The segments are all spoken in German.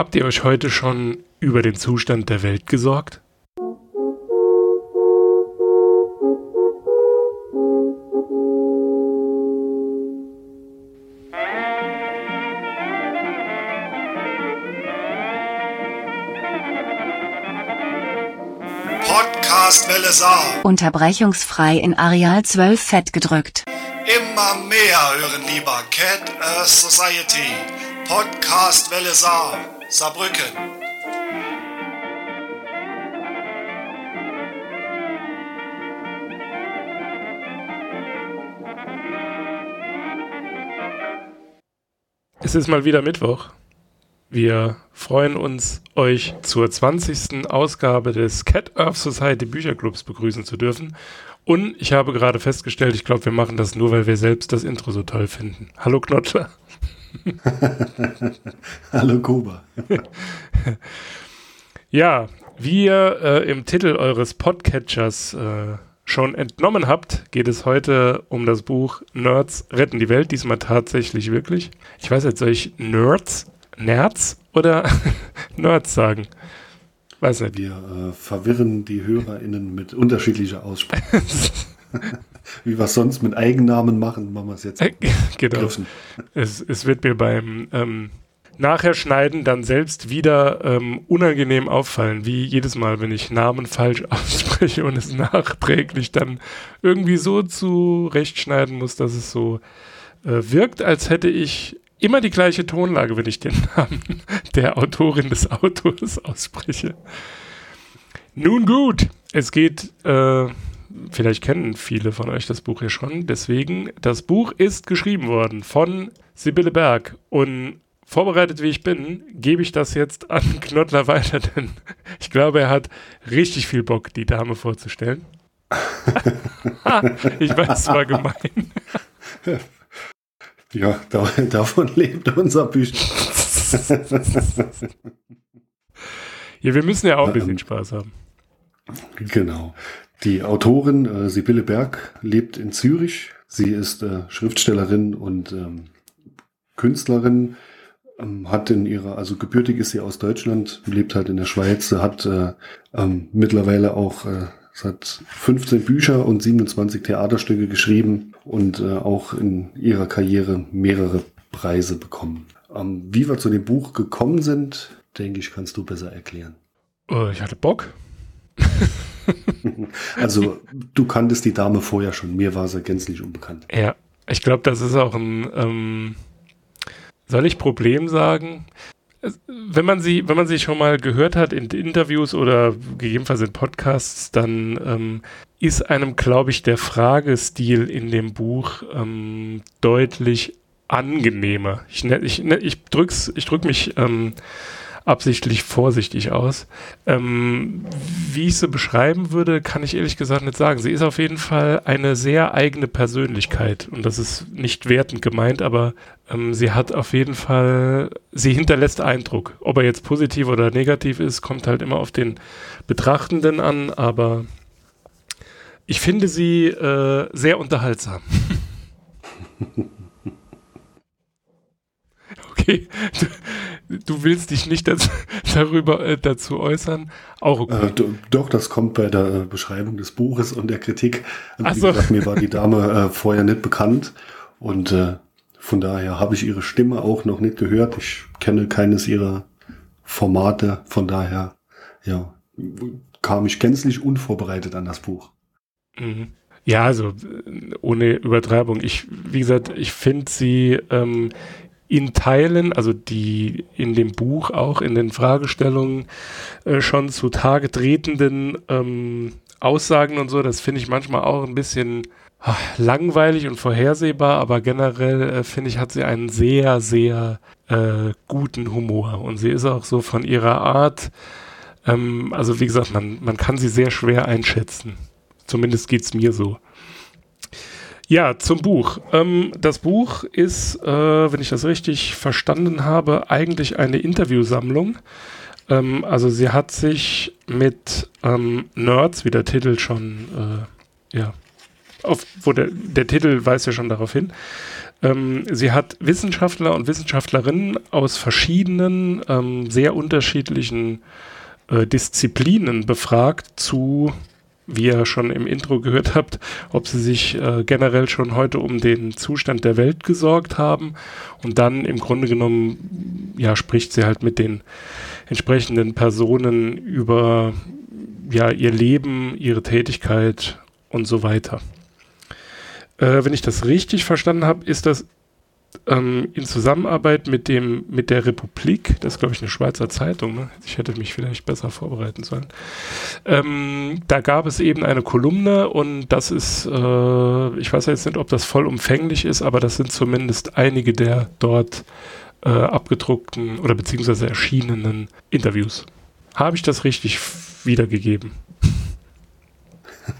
Habt ihr euch heute schon über den Zustand der Welt gesorgt? Podcast Welle Saar. Unterbrechungsfrei in Areal 12 fett gedrückt. Immer mehr hören lieber Cat Earth Society. Podcast Welle Saar. Saarbrücken. Es ist mal wieder Mittwoch. Wir freuen uns, euch zur 20. Ausgabe des Cat Earth Society Bücherclubs begrüßen zu dürfen. Und ich habe gerade festgestellt, ich glaube, wir machen das nur, weil wir selbst das Intro so toll finden. Hallo Knotscher. Hallo Kuba. ja, wie ihr äh, im Titel eures Podcatchers äh, schon entnommen habt, geht es heute um das Buch Nerds retten die Welt. Diesmal tatsächlich wirklich. Ich weiß jetzt, soll ich Nerds, Nerds oder Nerds sagen? Weiß nicht. Wir äh, verwirren die HörerInnen mit unterschiedlicher Aussprache. Wie wir es sonst mit Eigennamen machen, machen wir es jetzt. Äh, genau. Es, es, wird mir beim ähm, Nachher schneiden dann selbst wieder ähm, unangenehm auffallen, wie jedes Mal, wenn ich Namen falsch ausspreche und es nachträglich dann irgendwie so zurechtschneiden muss, dass es so äh, wirkt, als hätte ich immer die gleiche Tonlage, wenn ich den Namen der Autorin des Autors ausspreche. Nun gut, es geht, äh, vielleicht kennen viele von euch das Buch ja schon, deswegen, das Buch ist geschrieben worden von Sibylle Berg und vorbereitet wie ich bin, gebe ich das jetzt an Knottler weiter, denn ich glaube, er hat richtig viel Bock, die Dame vorzustellen. ich weiß, es war gemein. Ja, da, davon lebt unser Bücher. ja, wir müssen ja auch ein bisschen ähm, Spaß haben. Genau. Die Autorin äh, Sibylle Berg lebt in Zürich. Sie ist äh, Schriftstellerin und ähm, Künstlerin. Ähm, hat in ihrer, also gebürtig ist sie aus Deutschland, lebt halt in der Schweiz, hat äh, ähm, mittlerweile auch äh, hat 15 Bücher und 27 Theaterstücke geschrieben und äh, auch in ihrer Karriere mehrere Preise bekommen. Ähm, wie wir zu dem Buch gekommen sind, denke ich, kannst du besser erklären. Oh, ich hatte Bock. also, du kanntest die Dame vorher schon. Mir war sie gänzlich unbekannt. Ja, ich glaube, das ist auch ein, ähm, soll ich Problem sagen? wenn man sie, wenn man sie schon mal gehört hat in Interviews oder gegebenenfalls in Podcasts, dann ähm, ist einem, glaube ich, der Fragestil in dem Buch ähm, deutlich angenehmer. Ich, ne, ich, ne, ich drück's, ich drück mich ähm, absichtlich vorsichtig aus. Ähm, wie ich sie beschreiben würde, kann ich ehrlich gesagt nicht sagen. Sie ist auf jeden Fall eine sehr eigene Persönlichkeit und das ist nicht wertend gemeint, aber ähm, sie hat auf jeden Fall, sie hinterlässt Eindruck. Ob er jetzt positiv oder negativ ist, kommt halt immer auf den Betrachtenden an, aber ich finde sie äh, sehr unterhaltsam. okay, du, du, willst dich nicht dazu, darüber äh, dazu äußern. Auch okay. Äh, doch, das kommt bei der äh, Beschreibung des Buches und der Kritik. Wie so. gesagt, mir war die Dame äh, vorher nicht bekannt und äh, von daher habe ich ihre Stimme auch noch nicht gehört. Ich kenne keines ihrer Formate, von daher ja, kam ich gänzlich unvorbereitet an das Buch. Mhm. Ja, also ohne Übertreibung. Ich, wie gesagt, ich finde sie ähm, in Teilen, also die in dem Buch auch in den Fragestellungen äh, schon zutage tretenden ähm, Aussagen und so, das finde ich manchmal auch ein bisschen ach, langweilig und vorhersehbar, aber generell äh, finde ich, hat sie einen sehr, sehr äh, guten Humor und sie ist auch so von ihrer Art, ähm, also wie gesagt, man, man kann sie sehr schwer einschätzen. Zumindest geht es mir so. Ja, zum Buch. Ähm, das Buch ist, äh, wenn ich das richtig verstanden habe, eigentlich eine Interviewsammlung. Ähm, also sie hat sich mit ähm, Nerds, wie der Titel schon, äh, ja, auf, wo der, der Titel weist ja schon darauf hin, Ähm, sie hat Wissenschaftler und Wissenschaftlerinnen aus verschiedenen, ähm, sehr unterschiedlichen äh, Disziplinen befragt zu, wie ihr schon im Intro gehört habt, ob sie sich äh, generell schon heute um den Zustand der Welt gesorgt haben. Und dann im Grunde genommen, ja, spricht sie halt mit den entsprechenden Personen über ja, ihr Leben, ihre Tätigkeit und so weiter. Äh, wenn ich das richtig verstanden habe, ist das ähm, in Zusammenarbeit mit dem mit der Republik, das ist glaube ich eine Schweizer Zeitung, ne? ich hätte mich vielleicht besser vorbereiten sollen. Ähm, da gab es eben eine Kolumne und das ist, äh, ich weiß jetzt nicht, ob das vollumfänglich ist, aber das sind zumindest einige der dort äh, abgedruckten oder beziehungsweise erschienenen Interviews. Habe ich das richtig wiedergegeben?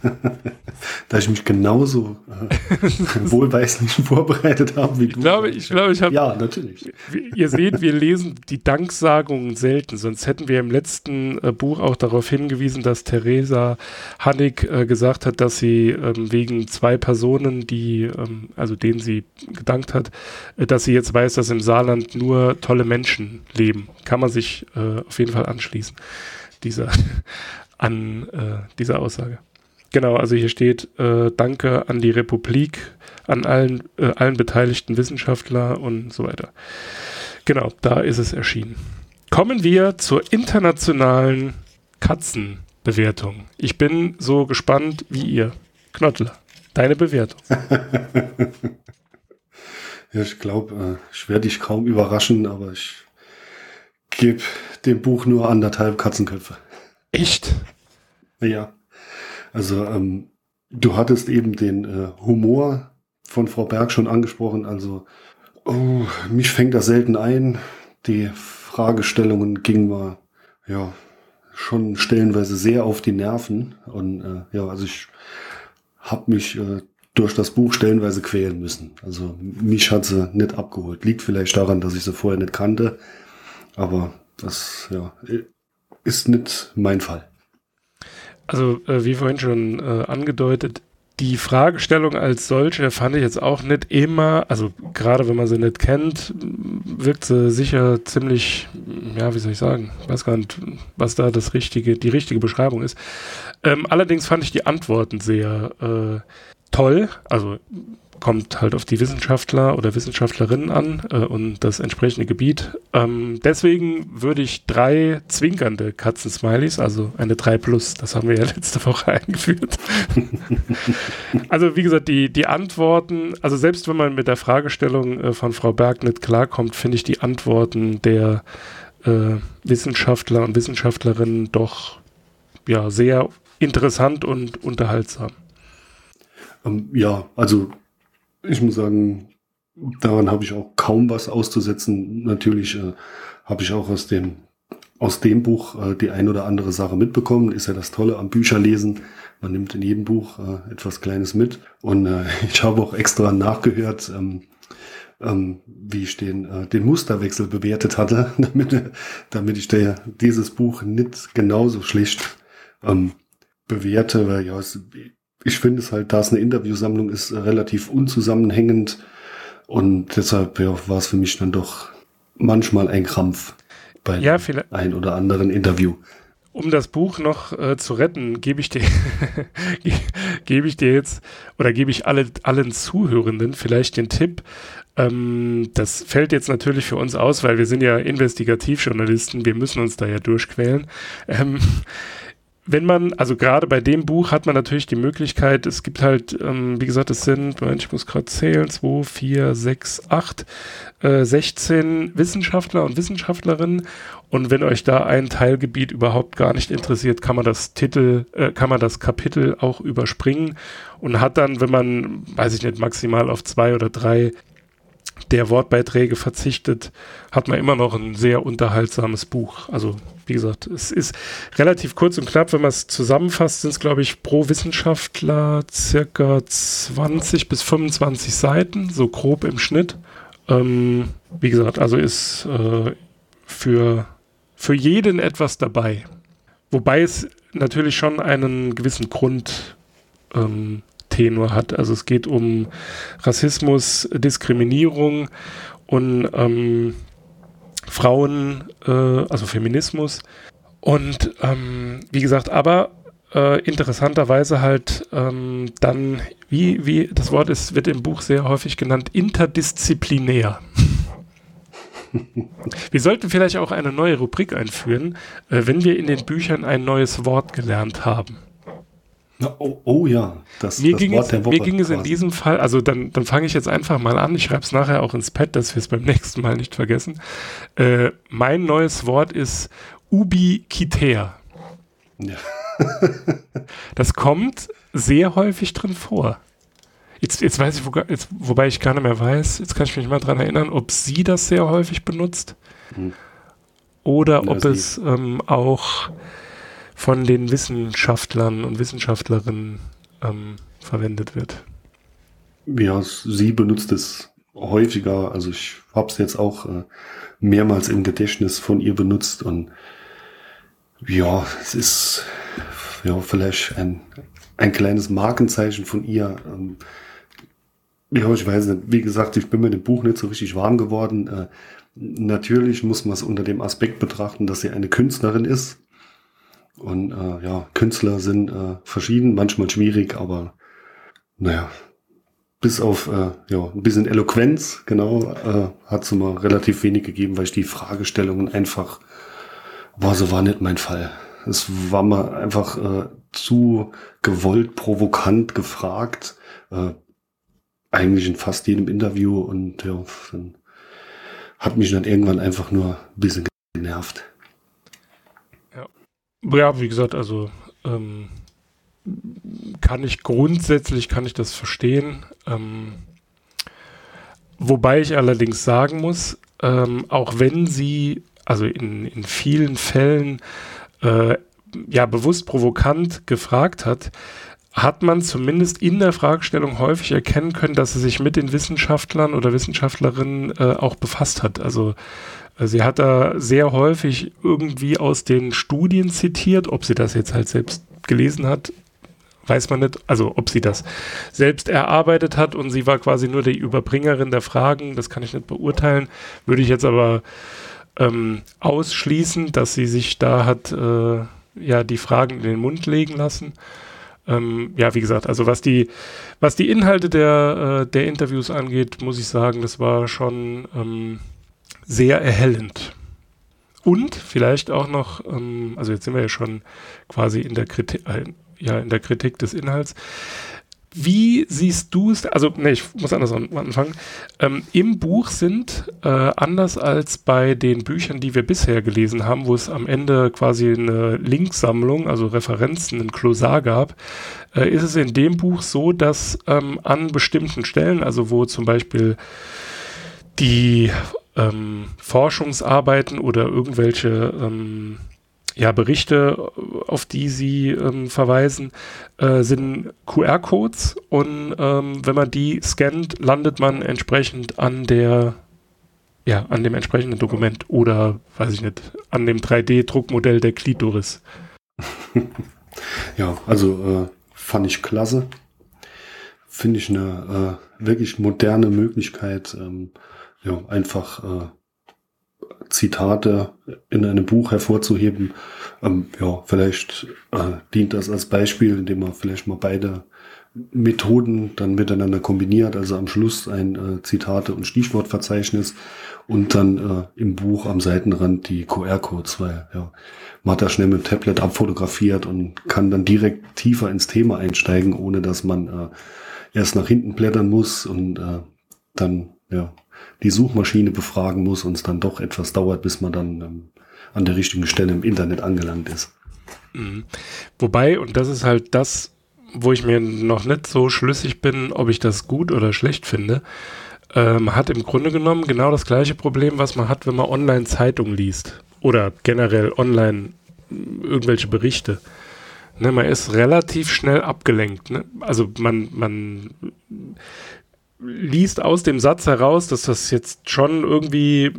da ich mich genauso äh, wohlweislich vorbereitet habe wie du. Ich glaube, ich, glaube, ich habe. Ja, natürlich. Ihr seht, wir lesen die Danksagungen selten, sonst hätten wir im letzten äh, Buch auch darauf hingewiesen, dass Theresa Hannig äh, gesagt hat, dass sie ähm, wegen zwei Personen, die, ähm, also denen sie gedankt hat, äh, dass sie jetzt weiß, dass im Saarland nur tolle Menschen leben. Kann man sich äh, auf jeden Fall anschließen, dieser, an äh, dieser Aussage. Genau, also hier steht äh, Danke an die Republik, an allen, äh, allen beteiligten Wissenschaftler und so weiter. Genau, da ist es erschienen. Kommen wir zur internationalen Katzenbewertung. Ich bin so gespannt wie ihr. Knottler, deine Bewertung. ja, ich glaube, äh, ich werde dich kaum überraschen, aber ich gebe dem Buch nur anderthalb Katzenköpfe. Echt? Ja. Also ähm, du hattest eben den äh, Humor von Frau Berg schon angesprochen. Also oh, mich fängt das selten ein. Die Fragestellungen gingen mal ja schon stellenweise sehr auf die Nerven. Und äh, ja, also ich habe mich äh, durch das Buch stellenweise quälen müssen. Also mich hat sie nicht abgeholt. Liegt vielleicht daran, dass ich sie vorher nicht kannte. Aber das ja, ist nicht mein Fall. Also, äh, wie vorhin schon äh, angedeutet, die Fragestellung als solche fand ich jetzt auch nicht immer, also gerade wenn man sie nicht kennt, wirkt sie sicher ziemlich, ja, wie soll ich sagen, ich weiß gar nicht, was da das richtige, die richtige Beschreibung ist. Ähm, allerdings fand ich die Antworten sehr äh, toll, also kommt halt auf die Wissenschaftler oder Wissenschaftlerinnen an äh, und das entsprechende Gebiet. Ähm, deswegen würde ich drei zwinkernde Katzen-Smileys, also eine 3 Plus, das haben wir ja letzte Woche eingeführt. also wie gesagt, die, die Antworten, also selbst wenn man mit der Fragestellung äh, von Frau Berg nicht klarkommt, finde ich die Antworten der äh, Wissenschaftler und Wissenschaftlerinnen doch ja sehr interessant und unterhaltsam. Ähm, ja, also ich muss sagen, daran habe ich auch kaum was auszusetzen. Natürlich äh, habe ich auch aus dem aus dem Buch äh, die ein oder andere Sache mitbekommen. Ist ja das Tolle am Bücherlesen. Man nimmt in jedem Buch äh, etwas Kleines mit. Und äh, ich habe auch extra nachgehört, ähm, ähm, wie ich den, äh, den Musterwechsel bewertet hatte, damit, damit ich der, dieses Buch nicht genauso schlecht ähm, bewerte. Weil ja, es, ich finde es halt, da es eine Interviewsammlung ist, relativ unzusammenhängend. Und deshalb ja, war es für mich dann doch manchmal ein Krampf bei ja, ein oder anderen Interview. Um das Buch noch äh, zu retten, gebe ich dir gebe ich dir jetzt oder gebe ich alle, allen Zuhörenden vielleicht den Tipp. Ähm, das fällt jetzt natürlich für uns aus, weil wir sind ja Investigativjournalisten, wir müssen uns da ja durchquälen. Ähm, wenn man, also gerade bei dem Buch hat man natürlich die Möglichkeit, es gibt halt, ähm, wie gesagt, es sind, ich muss gerade zählen, 2, 4, 6, 8, äh, 16 Wissenschaftler und Wissenschaftlerinnen. Und wenn euch da ein Teilgebiet überhaupt gar nicht interessiert, kann man das Titel, äh, kann man das Kapitel auch überspringen und hat dann, wenn man, weiß ich nicht, maximal auf zwei oder drei der Wortbeiträge verzichtet, hat man immer noch ein sehr unterhaltsames Buch. Also wie gesagt, es ist relativ kurz und knapp. Wenn man es zusammenfasst, sind es, glaube ich, pro Wissenschaftler circa 20 bis 25 Seiten, so grob im Schnitt. Ähm, wie gesagt, also ist äh, für, für jeden etwas dabei. Wobei es natürlich schon einen gewissen Grund ähm, Tenor hat. Also es geht um Rassismus, Diskriminierung und ähm, Frauen, äh, also Feminismus. Und ähm, wie gesagt, aber äh, interessanterweise halt ähm, dann, wie, wie das Wort ist, wird im Buch sehr häufig genannt, interdisziplinär. wir sollten vielleicht auch eine neue Rubrik einführen, äh, wenn wir in den Büchern ein neues Wort gelernt haben. Oh, oh, ja, das, mir das ging Wort es, der Woche. Mir ging es in diesem Fall, also dann, dann fange ich jetzt einfach mal an. Ich schreibe es nachher auch ins Pad, dass wir es beim nächsten Mal nicht vergessen. Äh, mein neues Wort ist ubiquitär. Ja. das kommt sehr häufig drin vor. Jetzt, jetzt weiß ich, wo, jetzt, wobei ich gar nicht mehr weiß, jetzt kann ich mich mal dran erinnern, ob sie das sehr häufig benutzt hm. oder ja, ob es ähm, auch von den Wissenschaftlern und Wissenschaftlerinnen ähm, verwendet wird. Ja, sie benutzt es häufiger. Also ich habe es jetzt auch äh, mehrmals im Gedächtnis von ihr benutzt und ja, es ist ja vielleicht ein, ein kleines Markenzeichen von ihr. Ähm, ja, ich weiß nicht. Wie gesagt, ich bin mit dem Buch nicht so richtig warm geworden. Äh, natürlich muss man es unter dem Aspekt betrachten, dass sie eine Künstlerin ist. Und äh, ja, Künstler sind äh, verschieden, manchmal schwierig, aber naja, bis auf äh, ja, ein bisschen Eloquenz, genau, äh, hat es mal relativ wenig gegeben, weil ich die Fragestellungen einfach, war so war nicht mein Fall. Es war mal einfach äh, zu gewollt, provokant gefragt, äh, eigentlich in fast jedem Interview und ja, dann hat mich dann irgendwann einfach nur ein bisschen genervt. Ja, wie gesagt, also ähm, kann ich grundsätzlich, kann ich das verstehen. Ähm, wobei ich allerdings sagen muss, ähm, auch wenn sie, also in, in vielen Fällen äh, ja bewusst provokant gefragt hat, hat man zumindest in der Fragestellung häufig erkennen können, dass sie sich mit den Wissenschaftlern oder Wissenschaftlerinnen äh, auch befasst hat. Also sie hat da sehr häufig irgendwie aus den Studien zitiert, ob sie das jetzt halt selbst gelesen hat, weiß man nicht, also ob sie das selbst erarbeitet hat und sie war quasi nur die Überbringerin der Fragen, das kann ich nicht beurteilen, würde ich jetzt aber ähm, ausschließen, dass sie sich da hat äh, ja die Fragen in den Mund legen lassen. Ähm, ja, wie gesagt, also was die, was die Inhalte der, äh, der Interviews angeht, muss ich sagen, das war schon ähm, sehr erhellend. Und vielleicht auch noch, ähm, also jetzt sind wir ja schon quasi in der Kritik, äh, ja, in der Kritik des Inhalts. Wie siehst du es? Also, ne, ich muss anders anfangen. Ähm, Im Buch sind, äh, anders als bei den Büchern, die wir bisher gelesen haben, wo es am Ende quasi eine Linksammlung, also Referenzen, ein Klosar gab, äh, ist es in dem Buch so, dass ähm, an bestimmten Stellen, also wo zum Beispiel die ähm, Forschungsarbeiten oder irgendwelche ähm, ja, Berichte, auf die sie ähm, verweisen, äh, sind QR-Codes und ähm, wenn man die scannt, landet man entsprechend an der ja, an dem entsprechenden Dokument oder, weiß ich nicht, an dem 3D-Druckmodell der Klitoris. ja, also äh, fand ich klasse. Finde ich eine äh, wirklich moderne Möglichkeit, ähm, ja, einfach äh, Zitate in einem Buch hervorzuheben. Ähm, ja, vielleicht äh, dient das als Beispiel, indem man vielleicht mal beide Methoden dann miteinander kombiniert, also am Schluss ein äh, Zitate- und Stichwortverzeichnis und dann äh, im Buch am Seitenrand die QR-Codes, weil ja, man hat da schnell mit dem Tablet abfotografiert und kann dann direkt tiefer ins Thema einsteigen, ohne dass man äh, erst nach hinten blättern muss und äh, dann ja die Suchmaschine befragen muss und es dann doch etwas dauert, bis man dann ähm, an der richtigen Stelle im Internet angelangt ist. Mhm. Wobei, und das ist halt das, wo ich mir noch nicht so schlüssig bin, ob ich das gut oder schlecht finde, ähm, hat im Grunde genommen genau das gleiche Problem, was man hat, wenn man online Zeitung liest oder generell online äh, irgendwelche Berichte. Ne, man ist relativ schnell abgelenkt. Ne? Also man, man liest aus dem Satz heraus, dass das jetzt schon irgendwie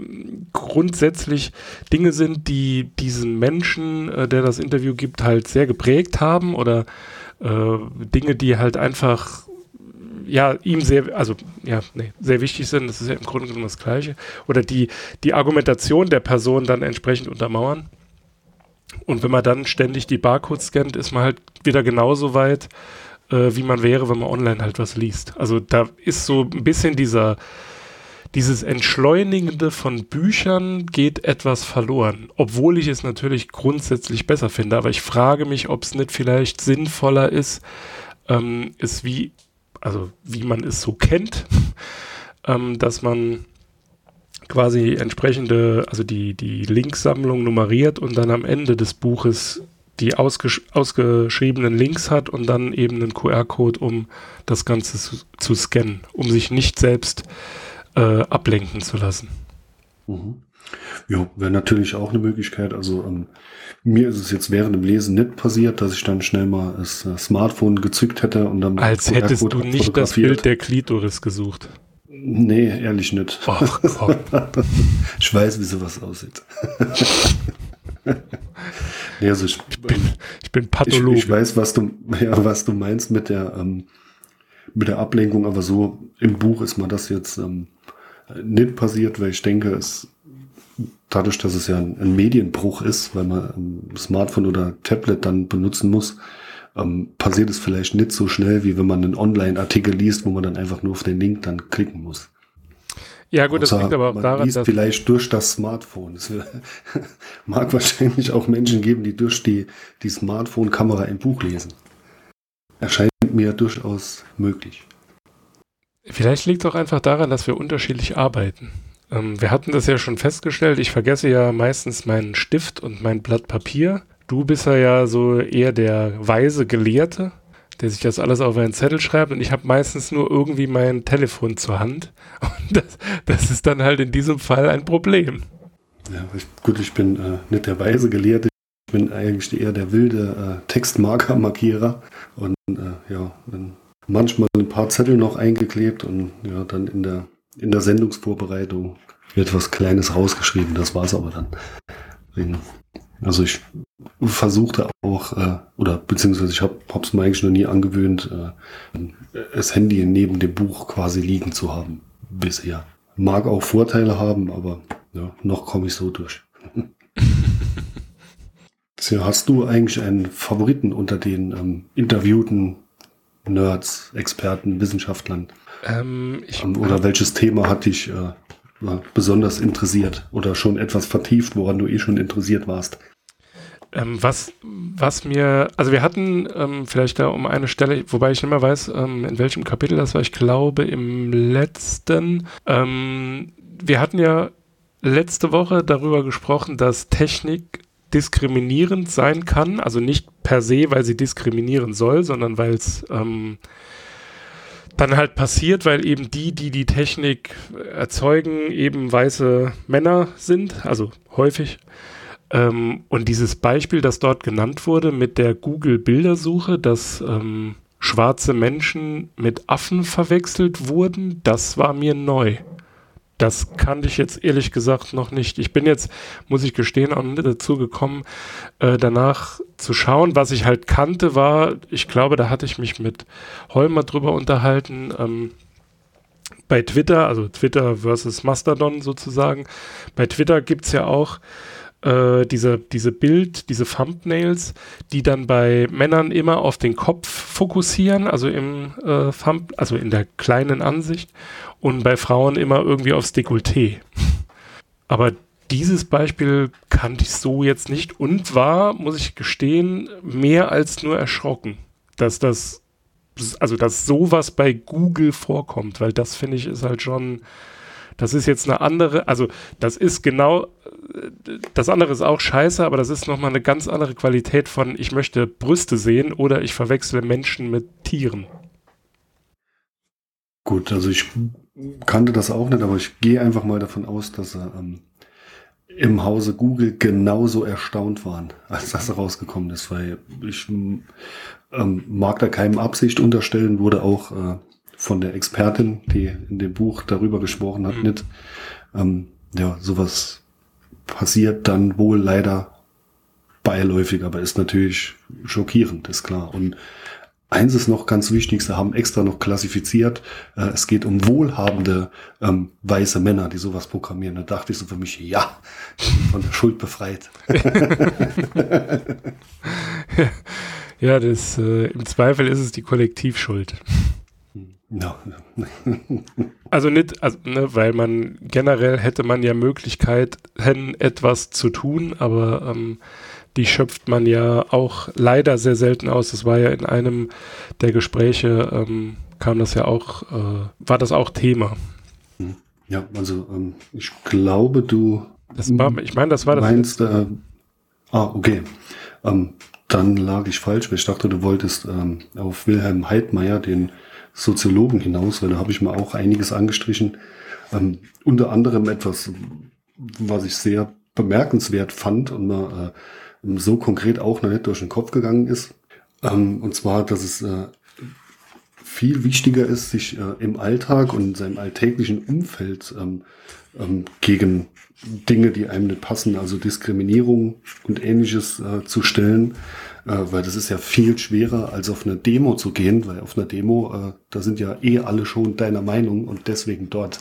grundsätzlich Dinge sind, die diesen Menschen, äh, der das Interview gibt, halt sehr geprägt haben oder äh, Dinge, die halt einfach ja, ihm sehr, also ja, nee, sehr wichtig sind, das ist ja im Grunde genommen das Gleiche, oder die, die Argumentation der Person dann entsprechend untermauern. Und wenn man dann ständig die Barcodes scannt, ist man halt wieder genauso weit, äh, wie man wäre, wenn man online halt was liest. Also da ist so ein bisschen dieser, dieses Entschleunigende von Büchern geht etwas verloren, obwohl ich es natürlich grundsätzlich besser finde. Aber ich frage mich, ob es nicht vielleicht sinnvoller ist, ähm, es wie, also wie man es so kennt, ähm, dass man quasi entsprechende, also die, die Linksammlung nummeriert und dann am Ende des Buches die ausgesch ausgeschriebenen Links hat und dann eben einen QR-Code, um das Ganze zu, zu, scannen, um sich nicht selbst äh, ablenken zu lassen. Mhm. Ja, wäre natürlich auch eine Möglichkeit. Also ähm, mir ist es jetzt während dem Lesen nicht passiert, dass ich dann schnell mal das äh, Smartphone gezückt hätte und dann. Als hättest du nicht das Bild der Klitoris gesucht. Nee, ehrlich nicht. Ach, ich weiß, wie sowas aussieht. nee, also ich, ich, bin, ich bin Pathologe. Ich, ich, weiß, was du, ja, was du meinst mit der, ähm, mit der Ablenkung, aber so im Buch ist mir das jetzt ähm, nicht passiert, weil ich denke, es dadurch, dass es ja ein, ein Medienbruch ist, weil man ein Smartphone oder Tablet dann benutzen muss, ähm, passiert es vielleicht nicht so schnell, wie wenn man einen Online-Artikel liest, wo man dann einfach nur auf den Link dann klicken muss. Ja, gut, Außer, das liegt aber auch daran, dass. Vielleicht durch das Smartphone. Es mag wahrscheinlich auch Menschen geben, die durch die, die Smartphone-Kamera ein Buch lesen. Erscheint mir durchaus möglich. Vielleicht liegt es auch einfach daran, dass wir unterschiedlich arbeiten. Ähm, wir hatten das ja schon festgestellt. Ich vergesse ja meistens meinen Stift und mein Blatt Papier. Du bist ja so eher der weise Gelehrte der sich das alles auf einen Zettel schreibt und ich habe meistens nur irgendwie mein Telefon zur Hand. Und das, das ist dann halt in diesem Fall ein Problem. Ja, ich, gut, ich bin äh, nicht der weise Gelehrte, ich bin eigentlich eher der wilde äh, Textmarker-Markierer und äh, ja, manchmal ein paar Zettel noch eingeklebt und ja, dann in der, in der Sendungsvorbereitung wird was Kleines rausgeschrieben, das war es aber dann. Also ich versuchte auch, äh, oder beziehungsweise ich habe es mir eigentlich noch nie angewöhnt, äh, das Handy neben dem Buch quasi liegen zu haben bisher. Mag auch Vorteile haben, aber ja, noch komme ich so durch. so, hast du eigentlich einen Favoriten unter den ähm, interviewten Nerds, Experten, Wissenschaftlern? Ähm, ähm, oder welches Thema hat dich äh, besonders interessiert oder schon etwas vertieft, woran du eh schon interessiert warst? Ähm, was, was mir, also wir hatten ähm, vielleicht da um eine Stelle, wobei ich nicht mehr weiß, ähm, in welchem Kapitel das war, ich glaube im letzten. Ähm, wir hatten ja letzte Woche darüber gesprochen, dass Technik diskriminierend sein kann, also nicht per se, weil sie diskriminieren soll, sondern weil es ähm, dann halt passiert, weil eben die, die die Technik erzeugen, eben weiße Männer sind, also häufig. Ähm, und dieses Beispiel, das dort genannt wurde mit der Google-Bildersuche, dass ähm, schwarze Menschen mit Affen verwechselt wurden, das war mir neu. Das kannte ich jetzt ehrlich gesagt noch nicht. Ich bin jetzt, muss ich gestehen, auch dazu gekommen, äh, danach zu schauen. Was ich halt kannte, war, ich glaube, da hatte ich mich mit Holmer drüber unterhalten. Ähm, bei Twitter, also Twitter versus Mastodon sozusagen. Bei Twitter gibt es ja auch äh, diese, diese Bild, diese Thumbnails, die dann bei Männern immer auf den Kopf fokussieren, also im äh, Thumb, also in der kleinen Ansicht, und bei Frauen immer irgendwie aufs Dekolleté. Aber dieses Beispiel kannte ich so jetzt nicht und war, muss ich gestehen, mehr als nur erschrocken, dass das, also dass sowas bei Google vorkommt, weil das finde ich ist halt schon das ist jetzt eine andere, also das ist genau, das andere ist auch scheiße, aber das ist nochmal eine ganz andere Qualität von, ich möchte Brüste sehen oder ich verwechsle Menschen mit Tieren. Gut, also ich kannte das auch nicht, aber ich gehe einfach mal davon aus, dass er ähm, im Hause Google genauso erstaunt waren, als das rausgekommen ist, weil ich ähm, mag da keinem Absicht unterstellen, wurde auch äh, von der Expertin, die in dem Buch darüber gesprochen hat, mhm. nicht. Ähm, ja, sowas passiert dann wohl leider beiläufig, aber ist natürlich schockierend, ist klar. Und eins ist noch ganz wichtig, sie haben extra noch klassifiziert, äh, es geht um wohlhabende ähm, weiße Männer, die sowas programmieren. Da dachte ich so für mich, ja, von der Schuld befreit. ja, das, äh, im Zweifel ist es die Kollektivschuld. Ja. also nicht, also, ne, weil man generell hätte man ja Möglichkeiten, etwas zu tun, aber ähm, die schöpft man ja auch leider sehr selten aus. Das war ja in einem der Gespräche, ähm, kam das ja auch, äh, war das auch Thema. Ja, also ähm, ich glaube, du. Das war, ich meine, das war das. Meinst, äh, ah, okay. Ähm, dann lag ich falsch, weil ich dachte, du wolltest ähm, auf Wilhelm Heidmeier, den Soziologen hinaus, weil da habe ich mir auch einiges angestrichen. Ähm, unter anderem etwas, was ich sehr bemerkenswert fand und mir äh, so konkret auch noch nicht durch den Kopf gegangen ist. Ähm, und zwar, dass es äh, viel wichtiger ist, sich äh, im Alltag und in seinem alltäglichen Umfeld ähm, ähm, gegen Dinge, die einem nicht passen, also Diskriminierung und ähnliches äh, zu stellen, weil das ist ja viel schwerer, als auf eine Demo zu gehen, weil auf einer Demo, äh, da sind ja eh alle schon deiner Meinung und deswegen dort.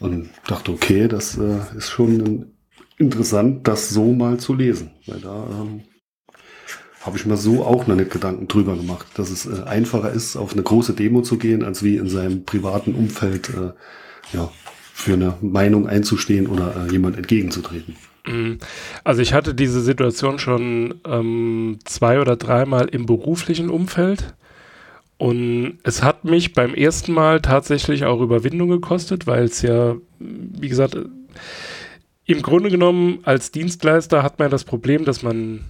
Und dachte, okay, das äh, ist schon interessant, das so mal zu lesen, weil da ähm, habe ich mir so auch noch nicht Gedanken drüber gemacht, dass es äh, einfacher ist, auf eine große Demo zu gehen, als wie in seinem privaten Umfeld äh, ja, für eine Meinung einzustehen oder äh, jemand entgegenzutreten. Also ich hatte diese Situation schon ähm, zwei oder dreimal im beruflichen Umfeld. Und es hat mich beim ersten Mal tatsächlich auch Überwindung gekostet, weil es ja, wie gesagt, im Grunde genommen als Dienstleister hat man das Problem, dass man,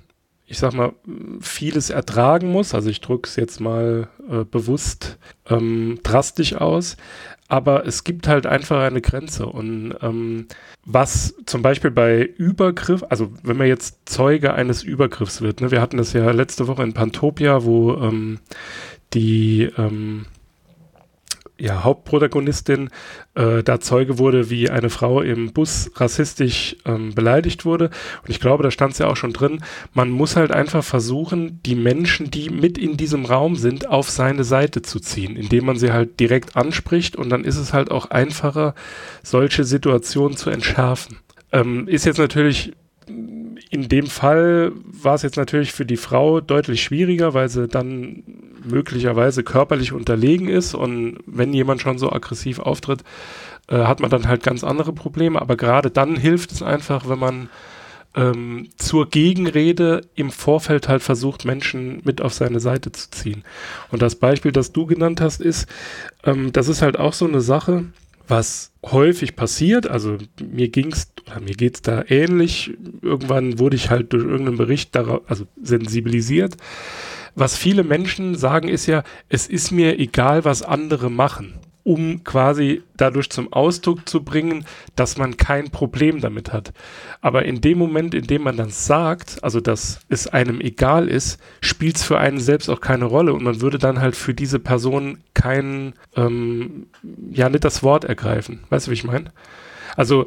ich sag mal, vieles ertragen muss. Also ich drücke es jetzt mal äh, bewusst ähm, drastisch aus aber es gibt halt einfach eine Grenze. Und ähm, was zum Beispiel bei Übergriff, also wenn man jetzt Zeuge eines Übergriffs wird, ne, wir hatten das ja letzte Woche in Pantopia, wo ähm, die ähm, ja, Hauptprotagonistin äh, da Zeuge wurde, wie eine Frau im Bus rassistisch ähm, beleidigt wurde. Und ich glaube, da stand es ja auch schon drin, man muss halt einfach versuchen, die Menschen, die mit in diesem Raum sind, auf seine Seite zu ziehen, indem man sie halt direkt anspricht und dann ist es halt auch einfacher, solche Situationen zu entschärfen. Ähm, ist jetzt natürlich in dem Fall war es jetzt natürlich für die Frau deutlich schwieriger, weil sie dann möglicherweise körperlich unterlegen ist und wenn jemand schon so aggressiv auftritt, äh, hat man dann halt ganz andere Probleme. Aber gerade dann hilft es einfach, wenn man ähm, zur Gegenrede im Vorfeld halt versucht, Menschen mit auf seine Seite zu ziehen. Und das Beispiel, das du genannt hast, ist, ähm, das ist halt auch so eine Sache, was häufig passiert, also mir ging's oder mir geht's da ähnlich. Irgendwann wurde ich halt durch irgendeinen Bericht darauf, also sensibilisiert. Was viele Menschen sagen, ist ja, es ist mir egal, was andere machen um quasi dadurch zum Ausdruck zu bringen, dass man kein Problem damit hat. Aber in dem Moment, in dem man dann sagt, also dass es einem egal ist, spielt es für einen selbst auch keine Rolle und man würde dann halt für diese Person kein, ähm, ja, nicht das Wort ergreifen. Weißt du, wie ich meine? Also,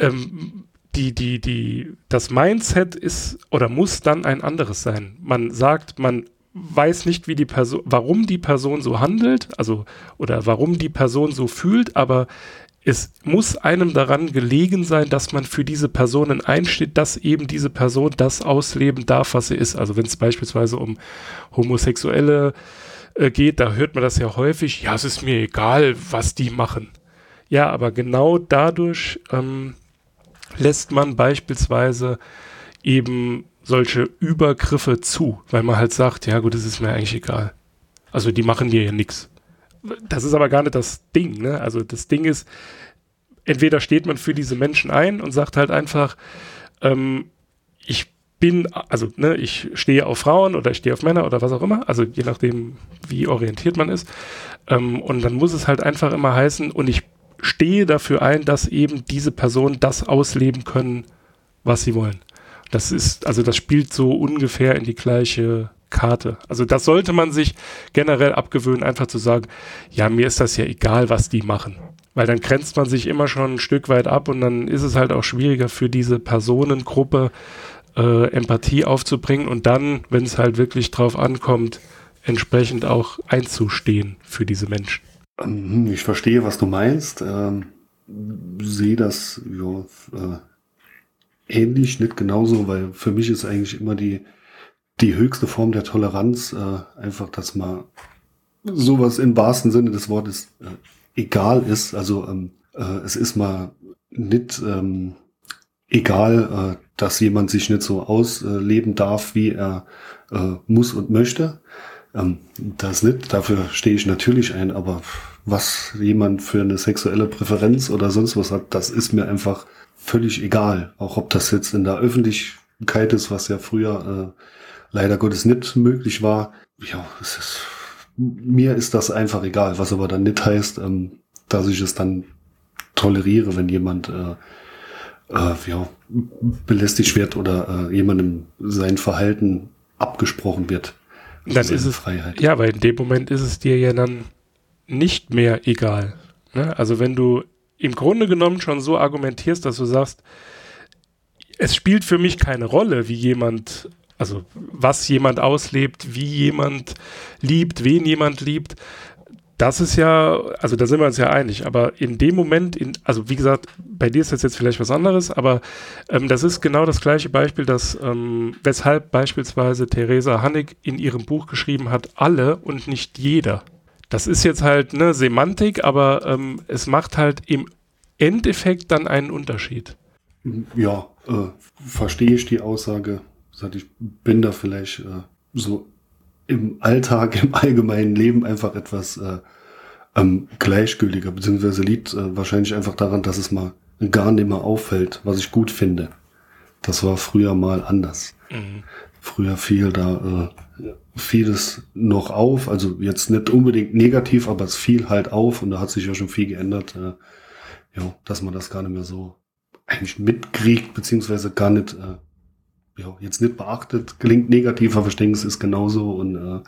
ähm, die, die, die, das Mindset ist oder muss dann ein anderes sein. Man sagt, man weiß nicht, wie die Person, warum die Person so handelt, also oder warum die Person so fühlt, aber es muss einem daran gelegen sein, dass man für diese Personen einsteht, dass eben diese Person das ausleben darf, was sie ist. Also wenn es beispielsweise um Homosexuelle äh, geht, da hört man das ja häufig, ja, es ist mir egal, was die machen. Ja, aber genau dadurch ähm, lässt man beispielsweise eben solche Übergriffe zu, weil man halt sagt, ja gut, das ist mir eigentlich egal. Also die machen dir ja nichts. Das ist aber gar nicht das Ding, ne? Also das Ding ist, entweder steht man für diese Menschen ein und sagt halt einfach, ähm, ich bin, also ne, ich stehe auf Frauen oder ich stehe auf Männer oder was auch immer, also je nachdem, wie orientiert man ist. Ähm, und dann muss es halt einfach immer heißen, und ich stehe dafür ein, dass eben diese Personen das ausleben können, was sie wollen. Das ist, also das spielt so ungefähr in die gleiche Karte. Also das sollte man sich generell abgewöhnen, einfach zu sagen, ja, mir ist das ja egal, was die machen. Weil dann grenzt man sich immer schon ein Stück weit ab und dann ist es halt auch schwieriger für diese Personengruppe äh, Empathie aufzubringen und dann, wenn es halt wirklich drauf ankommt, entsprechend auch einzustehen für diese Menschen. Ähm, ich verstehe, was du meinst. Ähm, sehe das ja, äh, ähnlich, nicht genauso, weil für mich ist eigentlich immer die, die höchste Form der Toleranz äh, einfach, dass man sowas im wahrsten Sinne des Wortes äh, egal ist. Also ähm, äh, es ist mal nicht ähm, egal, äh, dass jemand sich nicht so ausleben darf, wie er äh, muss und möchte. Ähm, das nicht, dafür stehe ich natürlich ein, aber was jemand für eine sexuelle Präferenz oder sonst was hat, das ist mir einfach völlig egal. Auch ob das jetzt in der Öffentlichkeit ist, was ja früher äh, leider Gottes nicht möglich war. Ja, es ist, mir ist das einfach egal, was aber dann nicht heißt, ähm, dass ich es dann toleriere, wenn jemand äh, äh, ja, belästigt wird oder äh, jemandem sein Verhalten abgesprochen wird. Also dann ist es Freiheit. Ja, weil in dem Moment ist es dir ja dann nicht mehr egal. Ne? Also wenn du im Grunde genommen schon so argumentierst, dass du sagst, es spielt für mich keine Rolle, wie jemand, also was jemand auslebt, wie jemand liebt, wen jemand liebt, das ist ja, also da sind wir uns ja einig, aber in dem Moment, in, also wie gesagt, bei dir ist das jetzt vielleicht was anderes, aber ähm, das ist genau das gleiche Beispiel, das, ähm, weshalb beispielsweise Theresa Hannig in ihrem Buch geschrieben hat, alle und nicht jeder. Das ist jetzt halt eine Semantik, aber ähm, es macht halt im Endeffekt dann einen Unterschied. Ja, äh, verstehe ich die Aussage. Ich bin da vielleicht äh, so im Alltag, im allgemeinen Leben einfach etwas äh, ähm, gleichgültiger, beziehungsweise liegt äh, wahrscheinlich einfach daran, dass es mal gar nicht mehr auffällt, was ich gut finde. Das war früher mal anders. Mhm. Früher fiel da äh, vieles noch auf, also jetzt nicht unbedingt negativ, aber es fiel halt auf und da hat sich ja schon viel geändert, äh, ja, dass man das gar nicht mehr so eigentlich mitkriegt, beziehungsweise gar nicht äh, ja, jetzt nicht beachtet, klingt negativ, aber ich denke, es ist genauso und äh,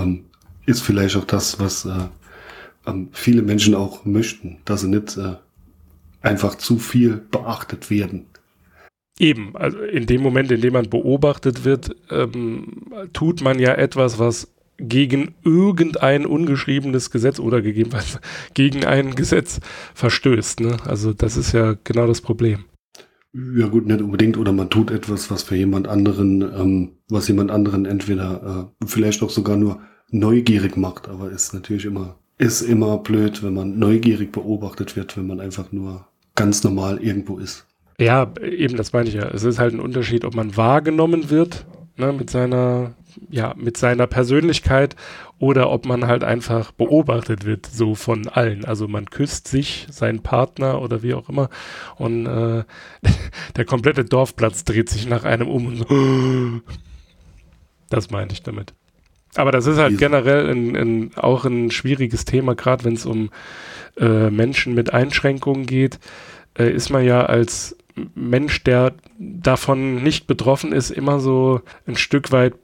ähm, ist vielleicht auch das, was äh, ähm, viele Menschen auch möchten, dass sie nicht äh, einfach zu viel beachtet werden. Eben, also in dem Moment, in dem man beobachtet wird, ähm, tut man ja etwas, was gegen irgendein ungeschriebenes Gesetz oder gegebenenfalls gegen ein Gesetz verstößt. Ne? Also das ist ja genau das Problem. Ja gut, nicht unbedingt. Oder man tut etwas, was für jemand anderen, ähm, was jemand anderen entweder äh, vielleicht auch sogar nur neugierig macht, aber ist natürlich immer, ist immer blöd, wenn man neugierig beobachtet wird, wenn man einfach nur ganz normal irgendwo ist. Ja, eben, das meine ich ja. Es ist halt ein Unterschied, ob man wahrgenommen wird, ne, mit seiner, ja, mit seiner Persönlichkeit oder ob man halt einfach beobachtet wird, so von allen. Also man küsst sich, seinen Partner oder wie auch immer und äh, der komplette Dorfplatz dreht sich nach einem um und so. Das meine ich damit. Aber das ist halt generell ein, ein, auch ein schwieriges Thema, gerade wenn es um äh, Menschen mit Einschränkungen geht, äh, ist man ja als Mensch, der davon nicht betroffen ist, immer so ein Stück weit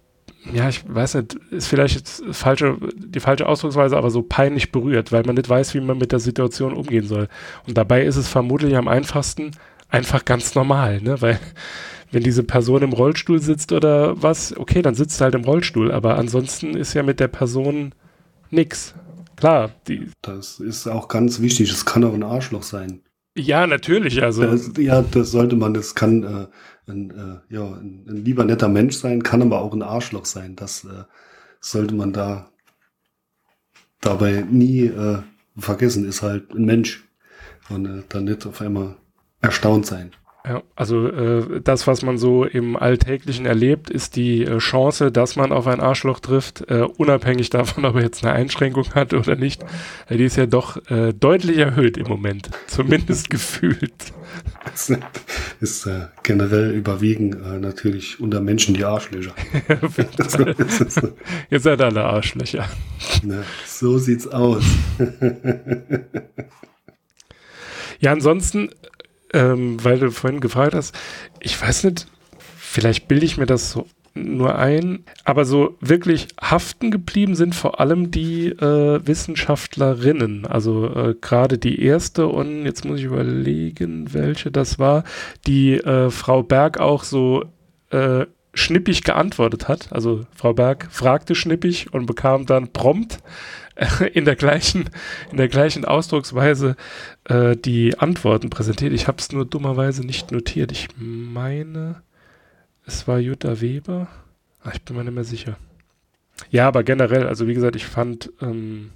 ja, ich weiß nicht, ist vielleicht jetzt falsche, die falsche Ausdrucksweise, aber so peinlich berührt, weil man nicht weiß, wie man mit der Situation umgehen soll. Und dabei ist es vermutlich am einfachsten einfach ganz normal, ne? Weil wenn diese Person im Rollstuhl sitzt oder was, okay, dann sitzt halt im Rollstuhl, aber ansonsten ist ja mit der Person nix. Klar, die. Das ist auch ganz wichtig, es kann auch ein Arschloch sein. Ja, natürlich, also. Das, ja, das sollte man, das kann, äh, ein, äh, ja, ein, ein, lieber netter Mensch sein, kann aber auch ein Arschloch sein. Das äh, sollte man da dabei nie äh, vergessen, ist halt ein Mensch. Und äh, dann nicht auf einmal erstaunt sein. Ja, also äh, das, was man so im Alltäglichen erlebt, ist die äh, Chance, dass man auf ein Arschloch trifft, äh, unabhängig davon, ob er jetzt eine Einschränkung hat oder nicht. Äh, die ist ja doch äh, deutlich erhöht im Moment, zumindest gefühlt. Das ist äh, generell überwiegen natürlich unter Menschen die Arschlöcher. Jetzt seid alle Arschlöcher. Na, so sieht's aus. ja, ansonsten ähm, weil du vorhin gefragt hast, ich weiß nicht, vielleicht bilde ich mir das so nur ein. Aber so wirklich haften geblieben sind vor allem die äh, Wissenschaftlerinnen. Also äh, gerade die erste und jetzt muss ich überlegen, welche das war, die äh, Frau Berg auch so äh, schnippig geantwortet hat. Also Frau Berg fragte schnippig und bekam dann prompt in der gleichen, in der gleichen Ausdrucksweise äh, die Antworten präsentiert. Ich habe es nur dummerweise nicht notiert. Ich meine, es war Jutta Weber. Ach, ich bin mir nicht mehr sicher. Ja, aber generell, also wie gesagt, ich fand, ähm,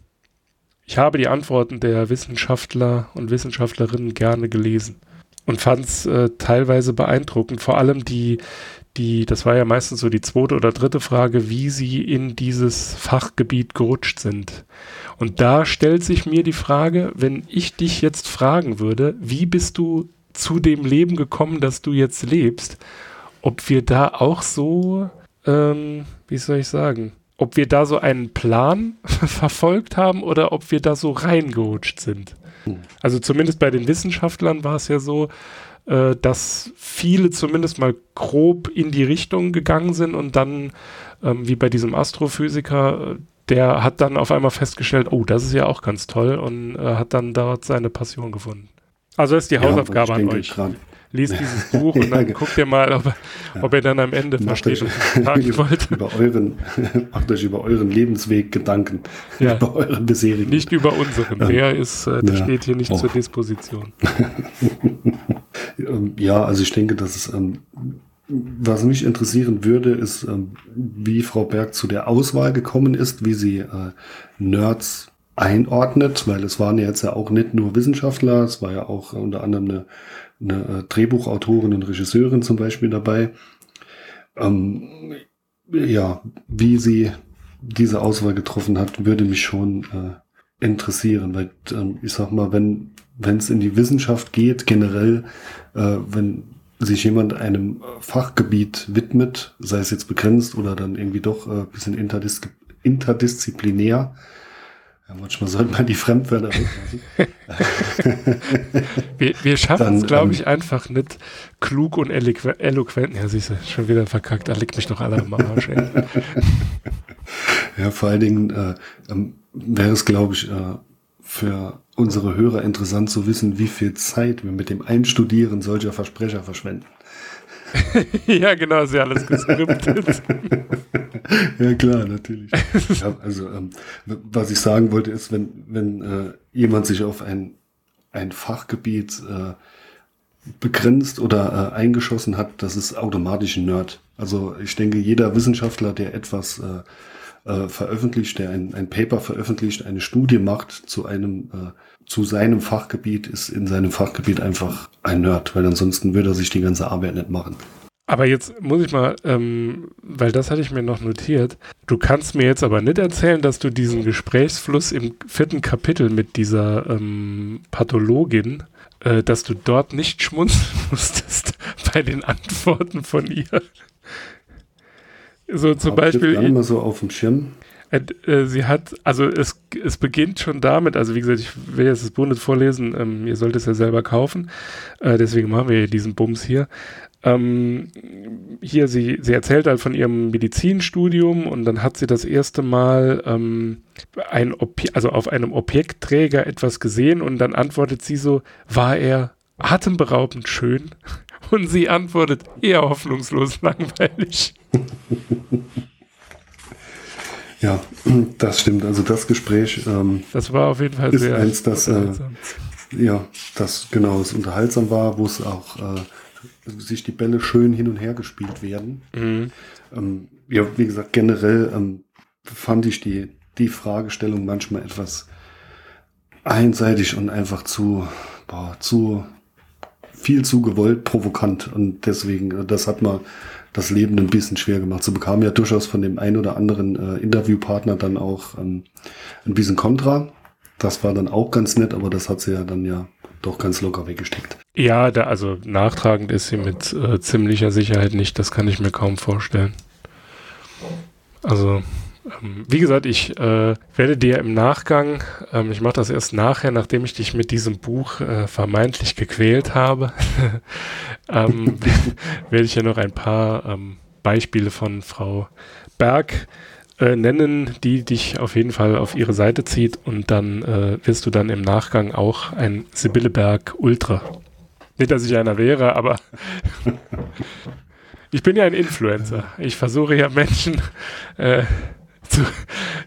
ich habe die Antworten der Wissenschaftler und Wissenschaftlerinnen gerne gelesen und fand es äh, teilweise beeindruckend. Vor allem die, die, das war ja meistens so die zweite oder dritte Frage, wie sie in dieses Fachgebiet gerutscht sind. Und da stellt sich mir die Frage, wenn ich dich jetzt fragen würde, wie bist du zu dem Leben gekommen, das du jetzt lebst, ob wir da auch so, ähm, wie soll ich sagen, ob wir da so einen Plan verfolgt haben oder ob wir da so reingerutscht sind. Hm. Also zumindest bei den Wissenschaftlern war es ja so, äh, dass viele zumindest mal grob in die Richtung gegangen sind und dann, ähm, wie bei diesem Astrophysiker, äh, der hat dann auf einmal festgestellt, oh, das ist ja auch ganz toll und äh, hat dann dort seine Passion gefunden. Also ist die Hausaufgabe ja, an euch. Grad, Lies dieses Buch und dann guckt ihr mal, ob, ja. ob ihr dann am Ende macht versteht, was ich sagen wollte. Über euren, macht euch über euren Lebensweg Gedanken. Ja. Über euren bisherigen. Nicht über unseren. Der ist, äh, der steht hier nicht oh. zur Disposition. Ähm, ja, also ich denke, dass es, ähm, was mich interessieren würde, ist, ähm, wie Frau Berg zu der Auswahl gekommen ist, wie sie äh, Nerds einordnet, weil es waren ja jetzt ja auch nicht nur Wissenschaftler, es war ja auch unter anderem eine, eine äh, Drehbuchautorin und Regisseurin zum Beispiel dabei. Ähm, ja, wie sie diese Auswahl getroffen hat, würde mich schon äh, interessieren, weil ähm, ich sag mal, wenn wenn es in die Wissenschaft geht, generell, äh, wenn sich jemand einem Fachgebiet widmet, sei es jetzt begrenzt oder dann irgendwie doch äh, bisschen interdis interdisziplinär, ja, manchmal sollte man die Fremdwörter weglassen. wir, wir schaffen es, glaube ähm, ich, einfach nicht klug und eloquent. Ja, siehst du, schon wieder verkackt. Da liegt mich doch alle am Arsch. Ey. ja, vor allen Dingen äh, ähm, wäre es, glaube ich, äh, für unsere Hörer interessant zu wissen, wie viel Zeit wir mit dem Einstudieren solcher Versprecher verschwenden. ja, genau, ist ja alles geskriptet. ja, klar, natürlich. Ja, also, ähm, was ich sagen wollte, ist, wenn, wenn äh, jemand sich auf ein, ein Fachgebiet äh, begrenzt oder äh, eingeschossen hat, das ist automatisch ein Nerd. Also ich denke, jeder Wissenschaftler, der etwas äh, äh, veröffentlicht, der ein, ein Paper veröffentlicht, eine Studie macht zu einem äh, zu seinem Fachgebiet ist in seinem Fachgebiet einfach ein Nerd, weil ansonsten würde er sich die ganze Arbeit nicht machen. Aber jetzt muss ich mal, ähm, weil das hatte ich mir noch notiert. Du kannst mir jetzt aber nicht erzählen, dass du diesen Gesprächsfluss im vierten Kapitel mit dieser ähm, Pathologin, äh, dass du dort nicht schmunzeln musstest bei den Antworten von ihr. So zum Hab Beispiel. Ich mal so auf dem Schirm. Äh, sie hat, also es, es beginnt schon damit, also wie gesagt, ich will jetzt das Buch nicht vorlesen, ähm, ihr sollt es ja selber kaufen, äh, deswegen machen wir diesen Bums hier. Ähm, hier, sie, sie erzählt halt von ihrem Medizinstudium und dann hat sie das erste Mal ähm, ein also auf einem Objektträger etwas gesehen und dann antwortet sie so, war er atemberaubend schön? Und sie antwortet, eher hoffnungslos langweilig. Ja, das stimmt. Also das Gespräch. Ähm, das war auf jeden Fall ist sehr eins, das, äh, ja, das genau, es unterhaltsam war, wo es auch äh, sich die Bälle schön hin und her gespielt werden. Mhm. Ähm, ja, wie gesagt, generell ähm, fand ich die die Fragestellung manchmal etwas einseitig und einfach zu boah, zu viel zu gewollt provokant und deswegen äh, das hat man das Leben ein bisschen schwer gemacht. So bekam ja durchaus von dem einen oder anderen äh, Interviewpartner dann auch ähm, ein bisschen Kontra. Das war dann auch ganz nett, aber das hat sie ja dann ja doch ganz locker weggesteckt. Ja, da, also nachtragend ist sie mit äh, ziemlicher Sicherheit nicht, das kann ich mir kaum vorstellen. Also wie gesagt, ich äh, werde dir im Nachgang, ähm, ich mache das erst nachher, nachdem ich dich mit diesem Buch äh, vermeintlich gequält habe, ähm, werde ich ja noch ein paar ähm, Beispiele von Frau Berg äh, nennen, die dich auf jeden Fall auf ihre Seite zieht und dann äh, wirst du dann im Nachgang auch ein Sibylle Berg Ultra. Nicht, dass ich einer wäre, aber ich bin ja ein Influencer. Ich versuche ja Menschen äh, zu,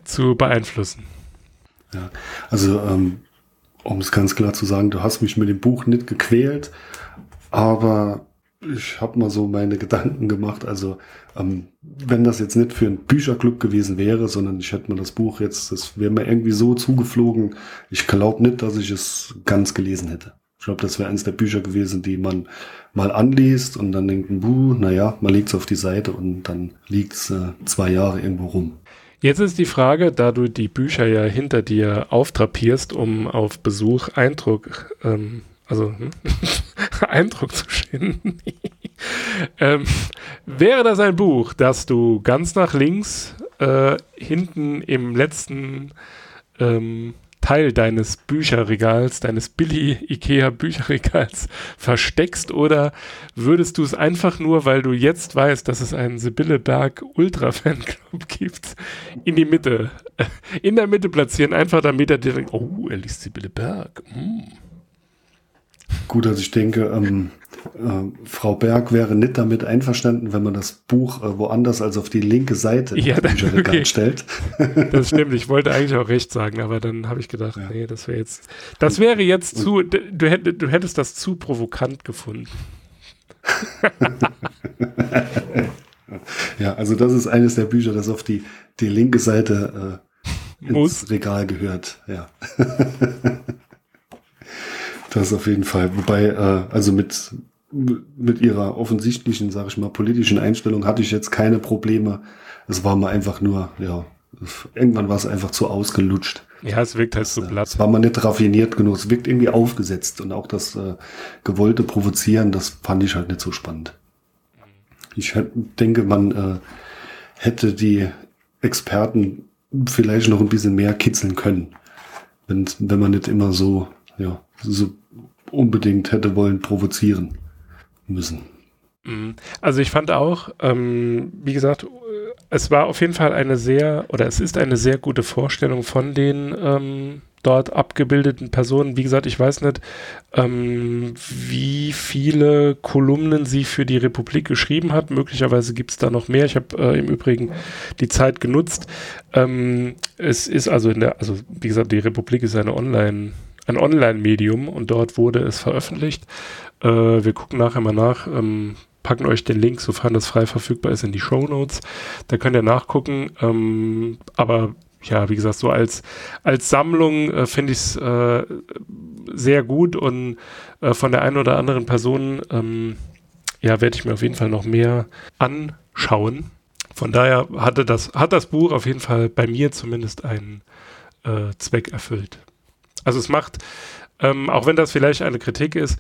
zu beeinflussen. Ja, also ähm, um es ganz klar zu sagen, du hast mich mit dem Buch nicht gequält, aber ich habe mal so meine Gedanken gemacht. Also ähm, wenn das jetzt nicht für einen Bücherclub gewesen wäre, sondern ich hätte mir das Buch jetzt, das wäre mir irgendwie so zugeflogen. Ich glaube nicht, dass ich es ganz gelesen hätte. Ich glaube, das wäre eines der Bücher gewesen, die man mal anliest und dann denkt, buh, naja, man legt es auf die Seite und dann liegt es äh, zwei Jahre irgendwo rum. Jetzt ist die Frage, da du die Bücher ja hinter dir auftrapierst, um auf Besuch Eindruck, ähm, also hm, Eindruck zu schinden, ähm, wäre das ein Buch, das du ganz nach links äh, hinten im letzten ähm, Teil deines Bücherregals, deines Billy Ikea Bücherregals versteckst oder würdest du es einfach nur, weil du jetzt weißt, dass es einen Sibylle Berg Ultra Fanclub gibt, in die Mitte, äh, in der Mitte platzieren, einfach damit er dir denkt, oh, er liest Sibylle Berg. Mm. Gut, also ich denke, ähm, äh, Frau Berg wäre nicht damit einverstanden, wenn man das Buch äh, woanders als auf die linke Seite ja, des okay. stellt. Das stimmt. Ich wollte eigentlich auch recht sagen, aber dann habe ich gedacht, ja. nee, das wäre jetzt, das wäre jetzt zu, du, hätt, du hättest das zu provokant gefunden. ja, also das ist eines der Bücher, das auf die, die linke Seite äh, ins Muss. Regal gehört. Ja. Das auf jeden Fall. Wobei, äh, also mit, mit ihrer offensichtlichen, sage ich mal, politischen Einstellung hatte ich jetzt keine Probleme. Es war mal einfach nur, ja, irgendwann war es einfach zu ausgelutscht. Ja, es wirkt halt so blatt. Es war mal nicht raffiniert genug. Es wirkt irgendwie aufgesetzt. Und auch das äh, gewollte Provozieren, das fand ich halt nicht so spannend. Ich denke, man äh, hätte die Experten vielleicht noch ein bisschen mehr kitzeln können. Wenn, wenn man nicht immer so, ja, so unbedingt hätte wollen provozieren müssen. Mhm. Also ich fand auch, ähm, wie gesagt, es war auf jeden Fall eine sehr, oder es ist eine sehr gute Vorstellung von den ähm, dort abgebildeten Personen. Wie gesagt, ich weiß nicht, ähm, wie viele Kolumnen sie für die Republik geschrieben hat. Möglicherweise gibt es da noch mehr. Ich habe äh, im Übrigen die Zeit genutzt. Ähm, es ist also in der, also wie gesagt, die Republik ist eine Online- ein Online-Medium und dort wurde es veröffentlicht. Äh, wir gucken nachher mal nach, ähm, packen euch den Link, sofern das frei verfügbar ist, in die Show Notes. Da könnt ihr nachgucken. Ähm, aber ja, wie gesagt, so als, als Sammlung äh, finde ich es äh, sehr gut und äh, von der einen oder anderen Person, ähm, ja, werde ich mir auf jeden Fall noch mehr anschauen. Von daher hatte das, hat das Buch auf jeden Fall bei mir zumindest einen äh, Zweck erfüllt. Also es macht, ähm, auch wenn das vielleicht eine Kritik ist,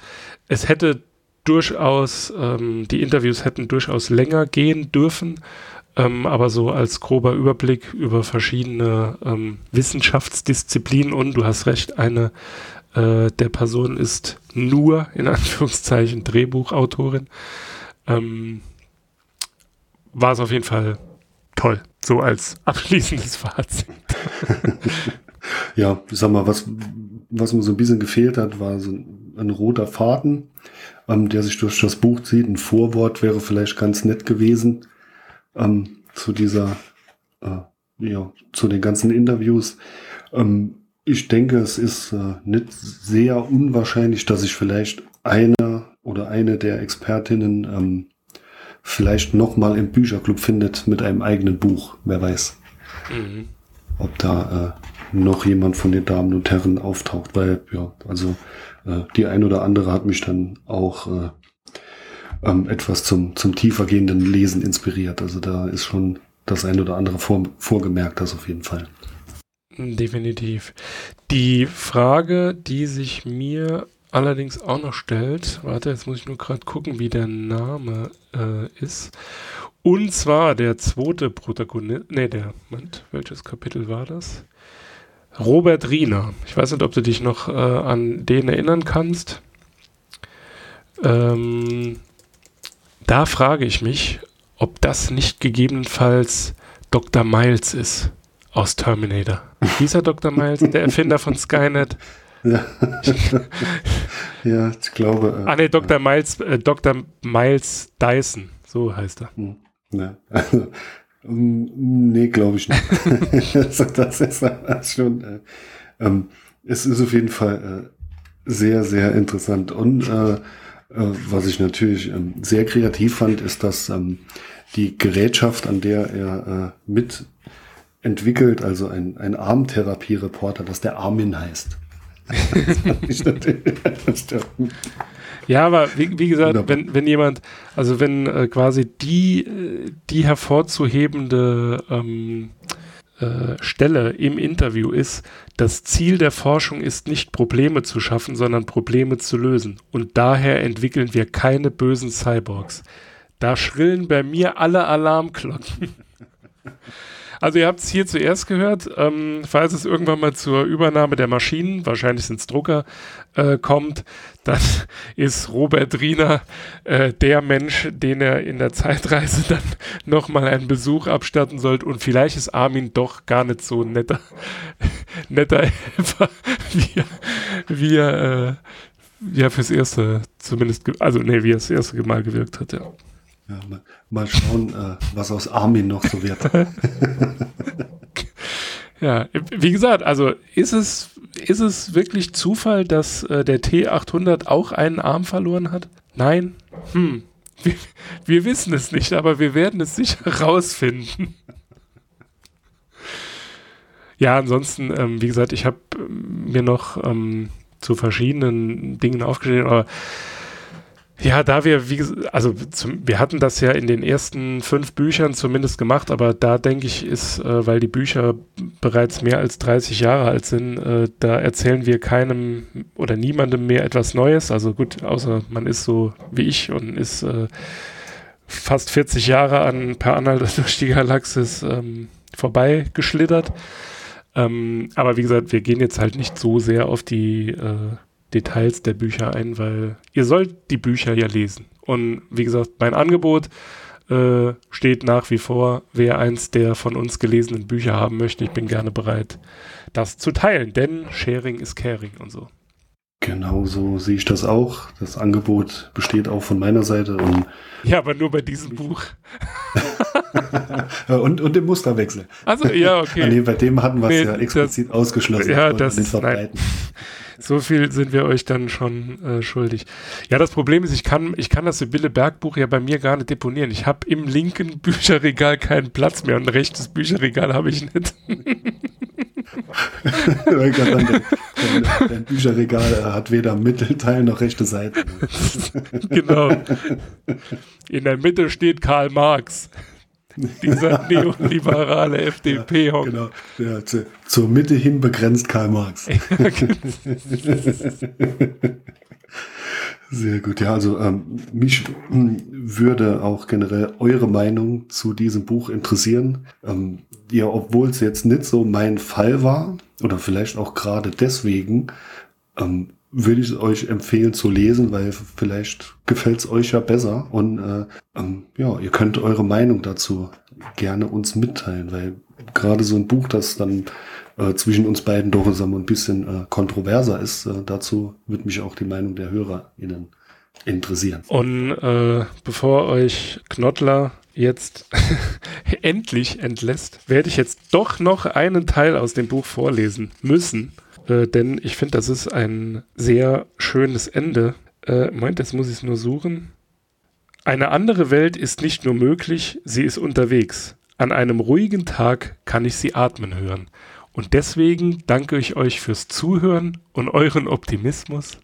es hätte durchaus, ähm, die Interviews hätten durchaus länger gehen dürfen, ähm, aber so als grober Überblick über verschiedene ähm, Wissenschaftsdisziplinen und du hast recht, eine äh, der Personen ist nur in Anführungszeichen Drehbuchautorin. Ähm, war es auf jeden Fall toll, so als abschließendes Fazit. ja, ich sag mal, was, was mir so ein bisschen gefehlt hat, war so ein, ein roter Faden, ähm, der sich durch das Buch zieht. Ein Vorwort wäre vielleicht ganz nett gewesen ähm, zu dieser, äh, ja, zu den ganzen Interviews. Ähm, ich denke, es ist äh, nicht sehr unwahrscheinlich, dass ich vielleicht eine oder eine der Expertinnen ähm, vielleicht nochmal im Bücherclub findet mit einem eigenen Buch. Wer weiß. Mhm. Ob da äh, noch jemand von den Damen und Herren auftaucht, weil ja, also äh, die ein oder andere hat mich dann auch äh, ähm, etwas zum, zum tiefergehenden Lesen inspiriert. Also da ist schon das ein oder andere vor, vorgemerkt, das auf jeden Fall. Definitiv. Die Frage, die sich mir allerdings auch noch stellt, warte, jetzt muss ich nur gerade gucken, wie der Name äh, ist. Und zwar der zweite Protagonist, ne, der, Moment, welches Kapitel war das? Robert Riener. Ich weiß nicht, ob du dich noch äh, an den erinnern kannst. Ähm, da frage ich mich, ob das nicht gegebenenfalls Dr. Miles ist aus Terminator. Dieser Dr. Miles, der Erfinder von Skynet. Ja, ja ich glaube. Äh, ah, ne, Dr. Miles, äh, Dr. Miles Dyson, so heißt er. Hm, ja, also, nee, glaube ich nicht. also, das ist schon. Äh, ähm, es ist auf jeden Fall äh, sehr, sehr interessant. Und äh, äh, was ich natürlich ähm, sehr kreativ fand, ist, dass ähm, die Gerätschaft, an der er äh, mit entwickelt, also ein, ein Armtherapie-Reporter, dass der Armin heißt. ja, aber wie, wie gesagt, wenn, wenn jemand, also wenn äh, quasi die, äh, die hervorzuhebende ähm, äh, Stelle im Interview ist, das Ziel der Forschung ist nicht Probleme zu schaffen, sondern Probleme zu lösen. Und daher entwickeln wir keine bösen Cyborgs. Da schrillen bei mir alle Alarmglocken. Also ihr habt es hier zuerst gehört, ähm, falls es irgendwann mal zur Übernahme der Maschinen, wahrscheinlich sind es Drucker, äh, kommt, dann ist Robert Riener äh, der Mensch, den er in der Zeitreise dann nochmal einen Besuch abstatten sollte und vielleicht ist Armin doch gar nicht so netter, netter Helfer, wie er, wie er, äh, er fürs erste zumindest, also nee, wie er das erste Mal gewirkt hat, ja. Ja, mal, mal schauen, äh, was aus Armin noch so wird. Ja, wie gesagt, also ist es, ist es wirklich Zufall, dass äh, der T800 auch einen Arm verloren hat? Nein? Hm. Wir, wir wissen es nicht, aber wir werden es sicher rausfinden. ja, ansonsten, ähm, wie gesagt, ich habe mir noch ähm, zu verschiedenen Dingen aufgestellt, aber ja, da wir, wie also zum, wir hatten das ja in den ersten fünf Büchern zumindest gemacht, aber da denke ich, ist, äh, weil die Bücher bereits mehr als 30 Jahre alt sind, äh, da erzählen wir keinem oder niemandem mehr etwas Neues. Also gut, außer man ist so wie ich und ist äh, fast 40 Jahre an Per Anhalter durch die Galaxis ähm, vorbeigeschlittert. Ähm, aber wie gesagt, wir gehen jetzt halt nicht so sehr auf die äh, Details der Bücher ein, weil ihr sollt die Bücher ja lesen. Und wie gesagt, mein Angebot äh, steht nach wie vor. Wer eins der von uns gelesenen Bücher haben möchte, ich bin gerne bereit, das zu teilen, denn Sharing ist Caring und so. Genau so sehe ich das auch. Das Angebot besteht auch von meiner Seite. Und ja, aber nur bei diesem Buch. und, und dem Musterwechsel. Also ja, okay. nee, bei dem hatten wir es nee, ja explizit das, ausgeschlossen. Ja, das, nein. So viel sind wir euch dann schon äh, schuldig. Ja, das Problem ist, ich kann, ich kann das Sibylle Bergbuch ja bei mir gar nicht deponieren. Ich habe im linken Bücherregal keinen Platz mehr und ein rechtes Bücherregal habe ich nicht. dein, dein, Bücherregal hat weder Mittelteil noch rechte Seite. genau. In der Mitte steht Karl Marx. Dieser neoliberale FDP ja, Genau, ja, zu, zur Mitte hin begrenzt Karl Marx. Sehr gut, ja, also ähm, mich hm, würde auch generell eure Meinung zu diesem Buch interessieren. Ähm, ja, obwohl es jetzt nicht so mein Fall war, oder vielleicht auch gerade deswegen, ähm, würde ich euch empfehlen zu lesen, weil vielleicht gefällt es euch ja besser und äh, ähm, ja, ihr könnt eure Meinung dazu gerne uns mitteilen, weil gerade so ein Buch, das dann äh, zwischen uns beiden doch ein bisschen äh, kontroverser ist, äh, dazu wird mich auch die Meinung der HörerInnen interessieren. Und äh, bevor euch Knottler jetzt endlich entlässt, werde ich jetzt doch noch einen Teil aus dem Buch vorlesen müssen. Äh, denn ich finde, das ist ein sehr schönes Ende. Äh, Moment, jetzt muss ich es nur suchen. Eine andere Welt ist nicht nur möglich, sie ist unterwegs. An einem ruhigen Tag kann ich sie atmen hören. Und deswegen danke ich euch fürs Zuhören und euren Optimismus.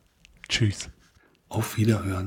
Tschüss. Auf Wiederhören.